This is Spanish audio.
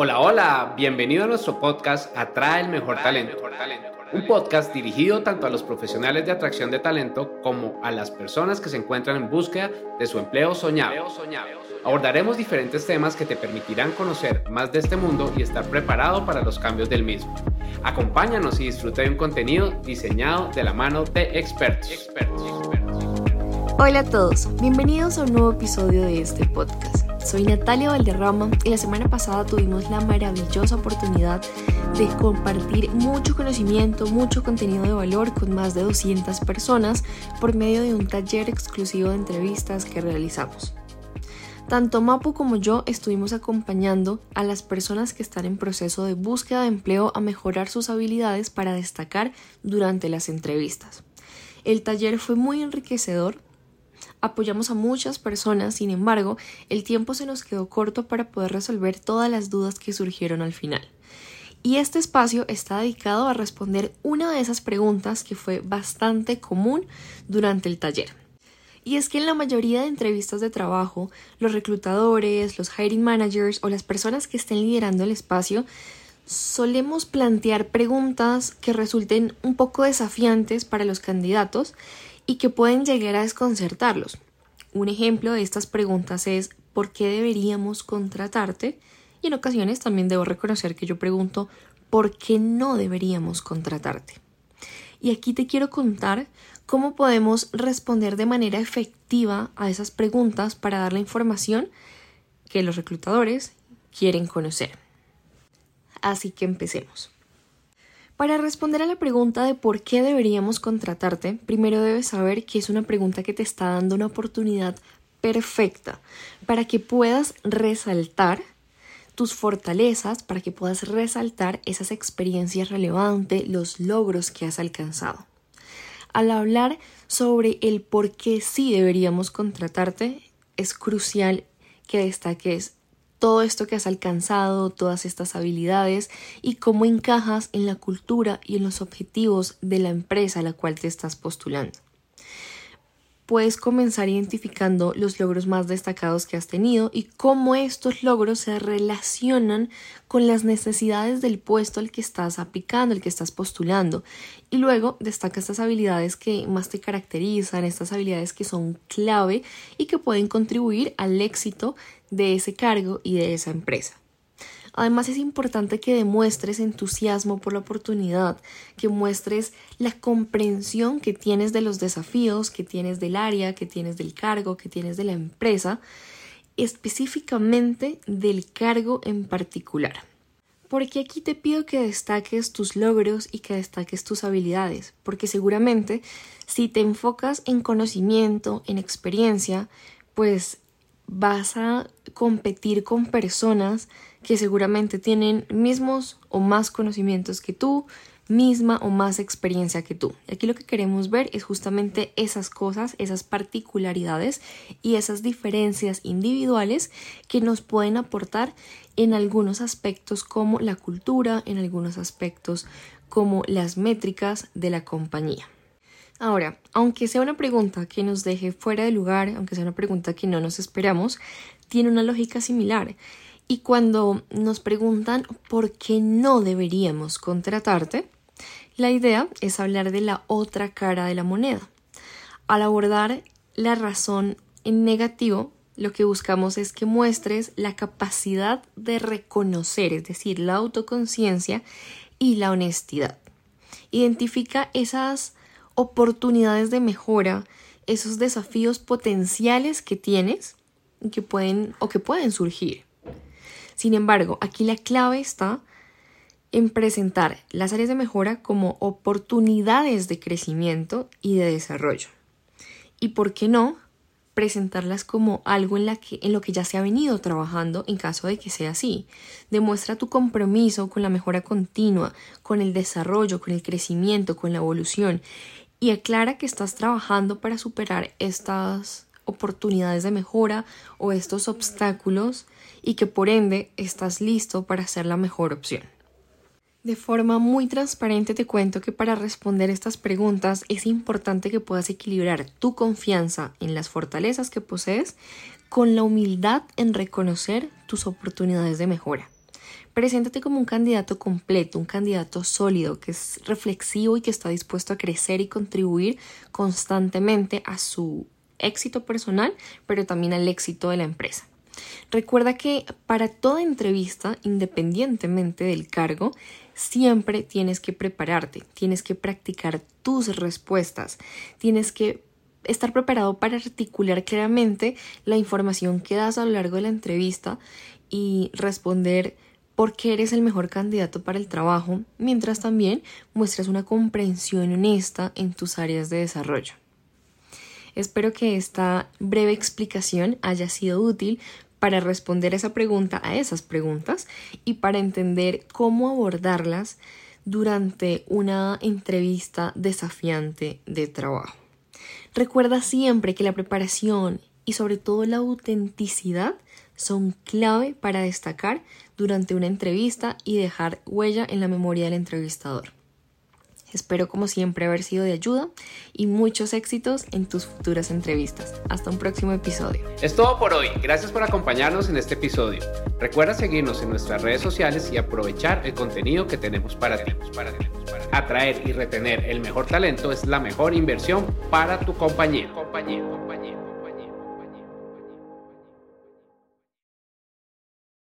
Hola, hola, bienvenido a nuestro podcast Atrae el Mejor Talento. Un podcast dirigido tanto a los profesionales de atracción de talento como a las personas que se encuentran en búsqueda de su empleo soñado. Abordaremos diferentes temas que te permitirán conocer más de este mundo y estar preparado para los cambios del mismo. Acompáñanos y disfruta de un contenido diseñado de la mano de expertos. Hola a todos, bienvenidos a un nuevo episodio de este podcast. Soy Natalia Valderrama y la semana pasada tuvimos la maravillosa oportunidad de compartir mucho conocimiento, mucho contenido de valor con más de 200 personas por medio de un taller exclusivo de entrevistas que realizamos. Tanto Mapu como yo estuvimos acompañando a las personas que están en proceso de búsqueda de empleo a mejorar sus habilidades para destacar durante las entrevistas. El taller fue muy enriquecedor apoyamos a muchas personas, sin embargo, el tiempo se nos quedó corto para poder resolver todas las dudas que surgieron al final. Y este espacio está dedicado a responder una de esas preguntas que fue bastante común durante el taller. Y es que en la mayoría de entrevistas de trabajo, los reclutadores, los hiring managers o las personas que estén liderando el espacio solemos plantear preguntas que resulten un poco desafiantes para los candidatos y que pueden llegar a desconcertarlos. Un ejemplo de estas preguntas es ¿por qué deberíamos contratarte? Y en ocasiones también debo reconocer que yo pregunto ¿por qué no deberíamos contratarte? Y aquí te quiero contar cómo podemos responder de manera efectiva a esas preguntas para dar la información que los reclutadores quieren conocer. Así que empecemos. Para responder a la pregunta de por qué deberíamos contratarte, primero debes saber que es una pregunta que te está dando una oportunidad perfecta para que puedas resaltar tus fortalezas, para que puedas resaltar esas experiencias relevantes, los logros que has alcanzado. Al hablar sobre el por qué sí deberíamos contratarte, es crucial que destaques todo esto que has alcanzado, todas estas habilidades y cómo encajas en la cultura y en los objetivos de la empresa a la cual te estás postulando puedes comenzar identificando los logros más destacados que has tenido y cómo estos logros se relacionan con las necesidades del puesto al que estás aplicando, al que estás postulando. Y luego destaca estas habilidades que más te caracterizan, estas habilidades que son clave y que pueden contribuir al éxito de ese cargo y de esa empresa. Además es importante que demuestres entusiasmo por la oportunidad, que muestres la comprensión que tienes de los desafíos, que tienes del área, que tienes del cargo, que tienes de la empresa, específicamente del cargo en particular. Porque aquí te pido que destaques tus logros y que destaques tus habilidades, porque seguramente si te enfocas en conocimiento, en experiencia, pues vas a competir con personas que seguramente tienen mismos o más conocimientos que tú, misma o más experiencia que tú. Aquí lo que queremos ver es justamente esas cosas, esas particularidades y esas diferencias individuales que nos pueden aportar en algunos aspectos como la cultura, en algunos aspectos como las métricas de la compañía. Ahora, aunque sea una pregunta que nos deje fuera de lugar, aunque sea una pregunta que no nos esperamos, tiene una lógica similar. Y cuando nos preguntan por qué no deberíamos contratarte, la idea es hablar de la otra cara de la moneda. Al abordar la razón en negativo, lo que buscamos es que muestres la capacidad de reconocer, es decir, la autoconciencia y la honestidad. Identifica esas oportunidades de mejora, esos desafíos potenciales que tienes y que pueden o que pueden surgir. Sin embargo, aquí la clave está en presentar las áreas de mejora como oportunidades de crecimiento y de desarrollo. Y por qué no presentarlas como algo en, lo que ya se ha venido trabajando en caso de que sea así. Demuestra tu compromiso con la mejora continua, con el desarrollo, con el crecimiento, con la evolución y aclara que estás trabajando para superar estas oportunidades de mejora o estos obstáculos y que por ende estás listo para ser la mejor opción. De forma muy transparente te cuento que para responder estas preguntas es importante que puedas equilibrar tu confianza en las fortalezas que posees con la humildad en reconocer tus oportunidades de mejora. Preséntate como un candidato completo, un candidato sólido, que es reflexivo y que está dispuesto a crecer y contribuir constantemente a su éxito personal, pero también al éxito de la empresa. Recuerda que para toda entrevista, independientemente del cargo, siempre tienes que prepararte, tienes que practicar tus respuestas, tienes que estar preparado para articular claramente la información que das a lo largo de la entrevista y responder por qué eres el mejor candidato para el trabajo, mientras también muestras una comprensión honesta en tus áreas de desarrollo. Espero que esta breve explicación haya sido útil para responder esa pregunta a esas preguntas y para entender cómo abordarlas durante una entrevista desafiante de trabajo. Recuerda siempre que la preparación y sobre todo la autenticidad son clave para destacar durante una entrevista y dejar huella en la memoria del entrevistador. Espero como siempre haber sido de ayuda y muchos éxitos en tus futuras entrevistas. Hasta un próximo episodio. Es todo por hoy. Gracias por acompañarnos en este episodio. Recuerda seguirnos en nuestras redes sociales y aprovechar el contenido que tenemos para ti. Atraer y retener el mejor talento es la mejor inversión para tu compañía. compañía, compañía.